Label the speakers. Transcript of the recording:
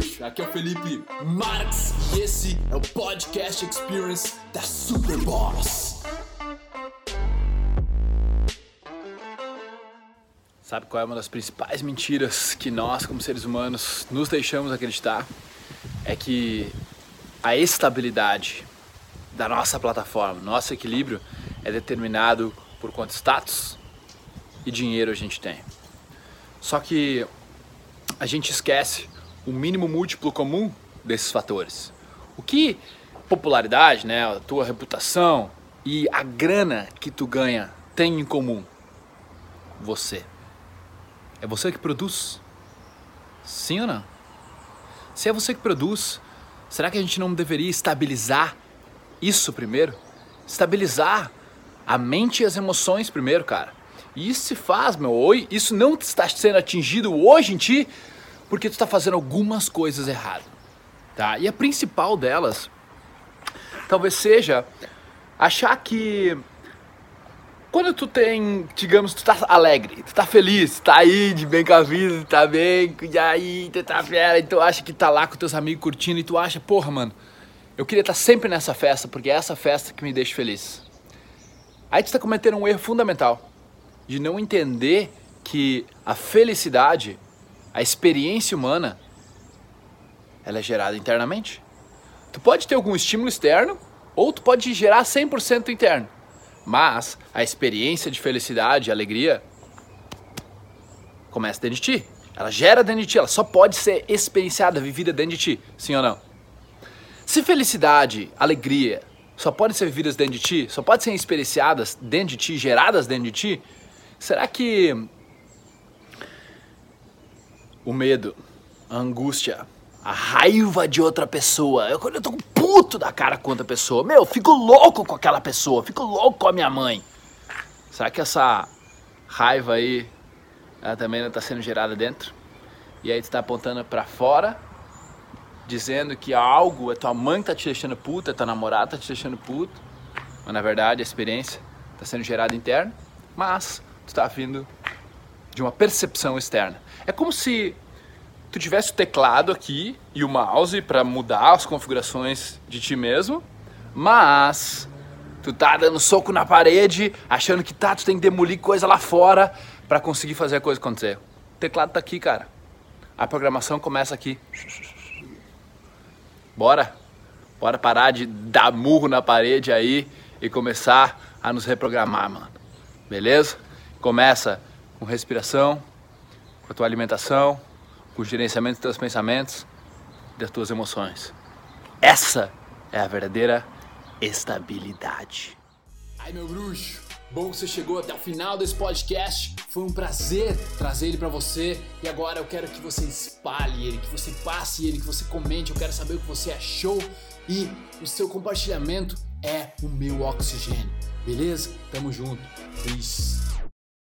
Speaker 1: Aqui é o Felipe Marx e esse é o Podcast Experience da Superboss. Sabe qual é uma das principais mentiras que nós, como seres humanos, nos deixamos acreditar? É que a estabilidade da nossa plataforma, nosso equilíbrio, é determinado por quanto status e dinheiro a gente tem. Só que a gente esquece o mínimo múltiplo comum desses fatores. O que popularidade, né, a tua reputação e a grana que tu ganha tem em comum? Você. É você que produz? Sim ou não? Se é você que produz, será que a gente não deveria estabilizar isso primeiro? Estabilizar a mente e as emoções primeiro, cara. E isso se faz, meu, oi, isso não está sendo atingido hoje em ti porque tu está fazendo algumas coisas erradas, tá? E a principal delas talvez seja achar que quando tu tem, digamos, tu tá alegre, tu tá feliz, tá aí de bem com a vida, tá bem, e aí tu tá fera, e tu acha que tá lá com teus amigos curtindo, e tu acha, porra, mano, eu queria estar tá sempre nessa festa, porque é essa festa que me deixa feliz. Aí tu tá cometendo um erro fundamental de não entender que a felicidade, a experiência humana, ela é gerada internamente. Tu pode ter algum estímulo externo, ou tu pode gerar 100% interno. Mas a experiência de felicidade, alegria, começa dentro de ti. Ela gera dentro de ti, ela só pode ser experienciada, vivida dentro de ti, sim ou não? Se felicidade, alegria, só podem ser vividas dentro de ti, só podem ser experienciadas dentro de ti, geradas dentro de ti, será que o medo, a angústia, a raiva de outra pessoa. Eu, quando eu tô puto da cara com outra pessoa, meu, eu fico louco com aquela pessoa, fico louco com a minha mãe. Será que essa raiva aí ela também não tá sendo gerada dentro? E aí tu tá apontando para fora, dizendo que algo, a tua mãe tá te deixando puta, tua namorada tá te deixando puto. Mas na verdade a experiência tá sendo gerada interna, mas tu tá vindo de uma percepção externa. É como se tu tivesse o teclado aqui e o mouse para mudar as configurações de ti mesmo, mas tu tá dando soco na parede, achando que tá, tu tem que demolir coisa lá fora para conseguir fazer a coisa acontecer. O teclado tá aqui, cara. A programação começa aqui. Bora? Bora parar de dar murro na parede aí e começar a nos reprogramar, mano. Beleza? Começa com respiração, com a tua alimentação, o gerenciamento dos teus pensamentos, das tuas emoções. Essa é a verdadeira estabilidade. Ai, meu bruxo, bom que você chegou até o final desse podcast. Foi um prazer trazer ele para você e agora eu quero que você espalhe ele, que você passe ele, que você comente. Eu quero saber o que você achou e o seu compartilhamento é o meu oxigênio. Beleza? Tamo junto. Peace.